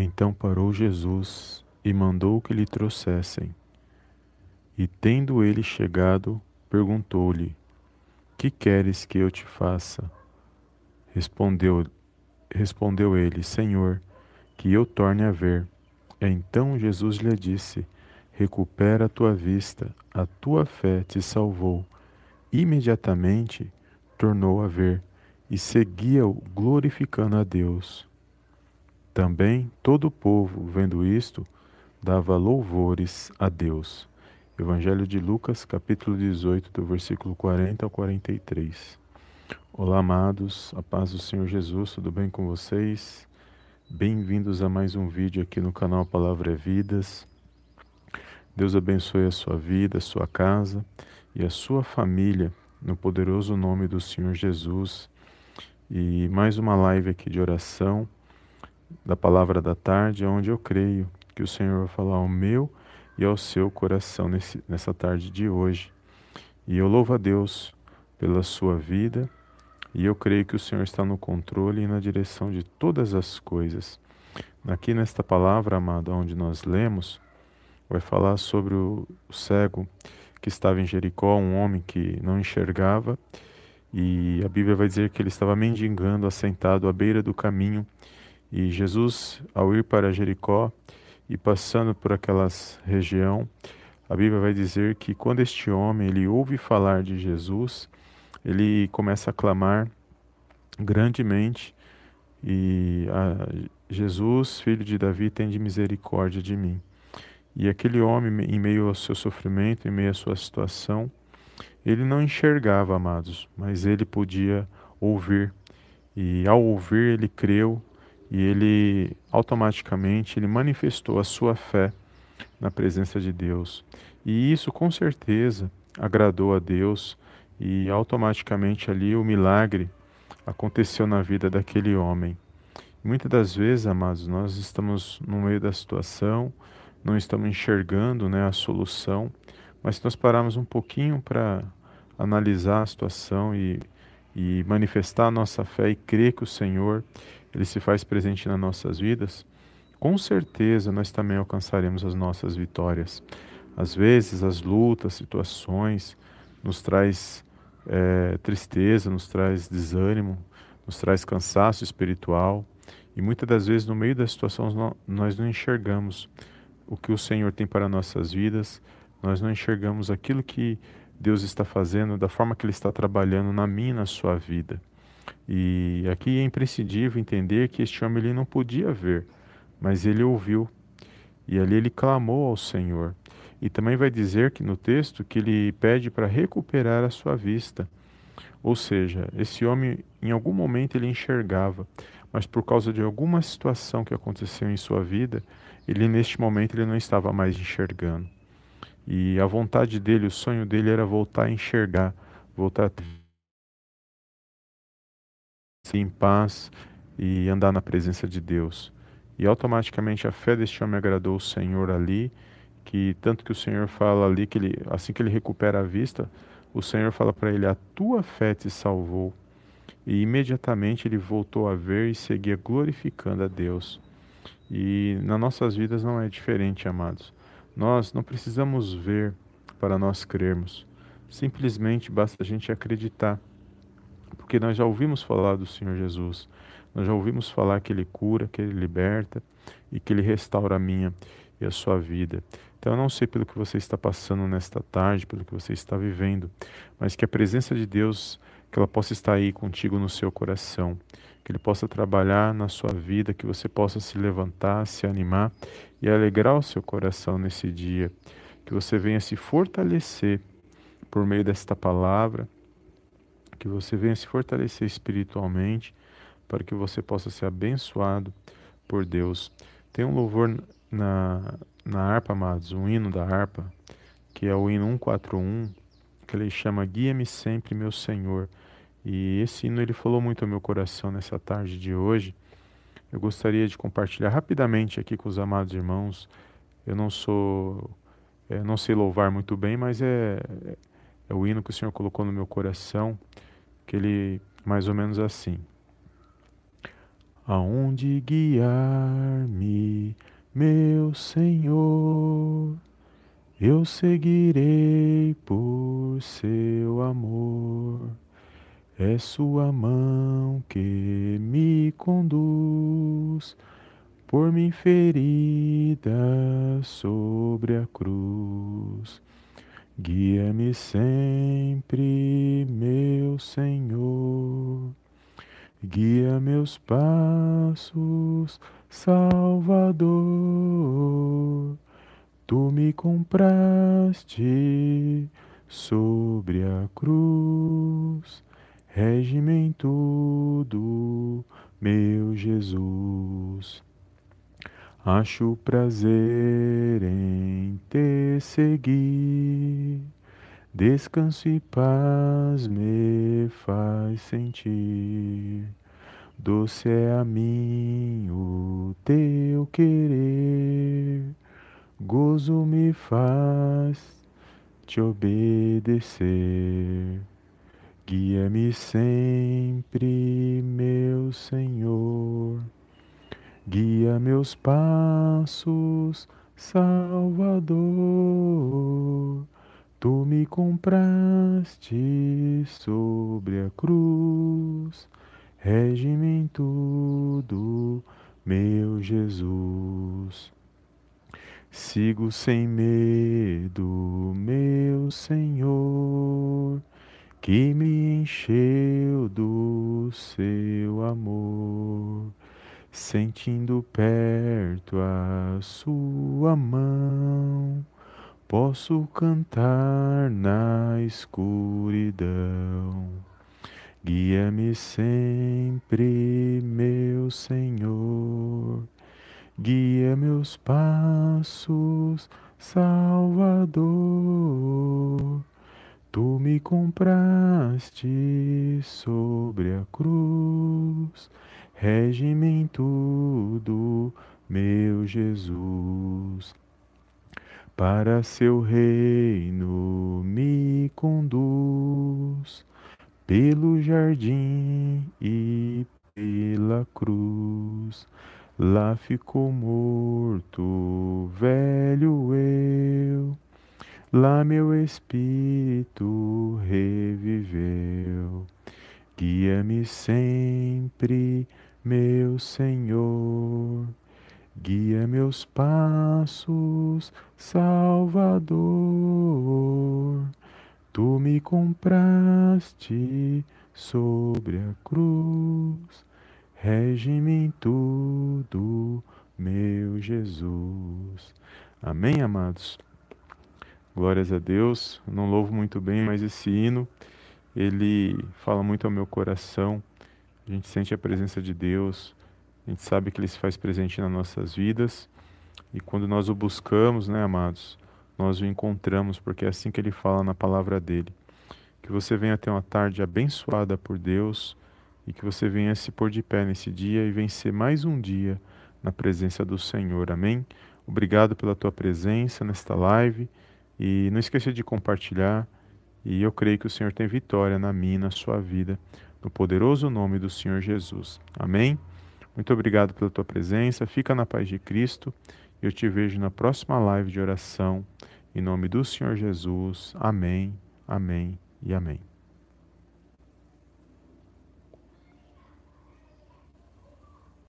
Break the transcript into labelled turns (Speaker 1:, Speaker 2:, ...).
Speaker 1: Então parou Jesus e mandou que lhe trouxessem. E tendo ele chegado, perguntou-lhe: Que queres que eu te faça? Respondeu, respondeu ele: Senhor, que eu torne a ver. Então Jesus lhe disse: Recupera a tua vista, a tua fé te salvou. Imediatamente tornou a ver e seguia-o glorificando a Deus. Também todo o povo, vendo isto, dava louvores a Deus. Evangelho de Lucas, capítulo 18, do versículo 40 ao 43. Olá, amados, a paz do Senhor Jesus, tudo bem com vocês? Bem-vindos a mais um vídeo aqui no canal Palavra é Vidas. Deus abençoe a sua vida, a sua casa e a sua família, no poderoso nome do Senhor Jesus. E mais uma live aqui de oração da palavra da tarde, onde eu creio que o Senhor vai falar ao meu e ao seu coração nesse, nessa tarde de hoje. E eu louvo a Deus pela sua vida e eu creio que o Senhor está no controle e na direção de todas as coisas. Aqui nesta palavra, amado, onde nós lemos, vai falar sobre o cego que estava em Jericó, um homem que não enxergava, e a Bíblia vai dizer que ele estava mendigando, assentado à beira do caminho, e Jesus, ao ir para Jericó, e passando por aquela região, a Bíblia vai dizer que quando este homem ele ouve falar de Jesus, ele começa a clamar grandemente e Jesus, filho de Davi, tem de misericórdia de mim. E aquele homem, em meio ao seu sofrimento, em meio à sua situação, ele não enxergava, amados, mas ele podia ouvir. E ao ouvir, ele creu e ele automaticamente ele manifestou a sua fé na presença de Deus. E isso com certeza agradou a Deus e automaticamente ali o milagre aconteceu na vida daquele homem. Muitas das vezes, amados, nós estamos no meio da situação, não estamos enxergando né, a solução, mas se nós pararmos um pouquinho para analisar a situação e, e manifestar a nossa fé e crer que o Senhor ele se faz presente nas nossas vidas, com certeza nós também alcançaremos as nossas vitórias. Às vezes as lutas, situações nos traz é, tristeza, nos traz desânimo, nos traz cansaço espiritual e muitas das vezes no meio das situações nós não enxergamos o que o Senhor tem para nossas vidas, nós não enxergamos aquilo que Deus está fazendo, da forma que Ele está trabalhando na minha na sua vida. E aqui é imprescindível entender que este homem ele não podia ver, mas ele ouviu. E ali ele clamou ao Senhor. E também vai dizer que no texto que ele pede para recuperar a sua vista. Ou seja, esse homem em algum momento ele enxergava, mas por causa de alguma situação que aconteceu em sua vida, ele neste momento ele não estava mais enxergando. E a vontade dele, o sonho dele era voltar a enxergar, voltar a em paz e andar na presença de Deus. E automaticamente a fé deste homem agradou o Senhor ali, que tanto que o Senhor fala ali que ele, assim que ele recupera a vista, o Senhor fala para ele: "A tua fé te salvou". E imediatamente ele voltou a ver e seguia glorificando a Deus. E nas nossas vidas não é diferente, amados. Nós não precisamos ver para nós crermos. Simplesmente basta a gente acreditar porque nós já ouvimos falar do Senhor Jesus, nós já ouvimos falar que Ele cura, que Ele liberta e que Ele restaura a minha e a sua vida. Então eu não sei pelo que você está passando nesta tarde, pelo que você está vivendo, mas que a presença de Deus, que ela possa estar aí contigo no seu coração, que Ele possa trabalhar na sua vida, que você possa se levantar, se animar e alegrar o seu coração nesse dia, que você venha se fortalecer por meio desta palavra, que você venha se fortalecer espiritualmente para que você possa ser abençoado por Deus. Tem um louvor na, na harpa, amados, um hino da harpa, que é o hino 141, que ele chama Guia-me sempre, meu Senhor. E esse hino ele falou muito ao meu coração nessa tarde de hoje. Eu gostaria de compartilhar rapidamente aqui com os amados irmãos. Eu não sou, é, não sei louvar muito bem, mas é, é o hino que o Senhor colocou no meu coração que ele mais ou menos assim. aonde guiar-me, meu Senhor. Eu seguirei por seu amor. É sua mão que me conduz por mim ferida sobre a cruz. Guia-me sempre, meu Senhor. Guia meus passos, Salvador. Tu me compraste sobre a cruz Rege-me em tudo, meu Jesus. Acho prazer em te seguir, descanso e paz me faz sentir. Doce é a mim o teu querer, gozo me faz te obedecer. Guia-me sempre, meu Senhor. Guia meus passos, Salvador. Tu me compraste sobre a cruz. Rege-me em tudo, meu Jesus. Sigo sem medo, meu Senhor que me encheu do seu amor, sentindo perto a sua mão, posso cantar na escuridão. Guia-me sempre, meu Senhor, guia meus passos, Salvador Tu me compraste sobre a cruz, rege-me em tudo, meu Jesus. Para seu reino me conduz, pelo jardim e pela cruz. Lá ficou morto, velho eu Lá meu espírito reviveu. Guia-me sempre, meu Senhor. Guia meus passos, Salvador. Tu me compraste sobre a cruz. Rege-me em tudo, meu Jesus. Amém, amados? Glórias a Deus. Eu não louvo muito bem, mas esse hino, ele fala muito ao meu coração. A gente sente a presença de Deus, a gente sabe que ele se faz presente nas nossas vidas. E quando nós o buscamos, né, amados, nós o encontramos, porque é assim que ele fala na palavra dele. Que você venha ter uma tarde abençoada por Deus e que você venha se pôr de pé nesse dia e vencer mais um dia na presença do Senhor. Amém? Obrigado pela tua presença nesta live. E não esqueça de compartilhar. E eu creio que o Senhor tem vitória na minha, na sua vida, no poderoso nome do Senhor Jesus. Amém? Muito obrigado pela tua presença. Fica na paz de Cristo. Eu te vejo na próxima live de oração. Em nome do Senhor Jesus. Amém, amém e amém.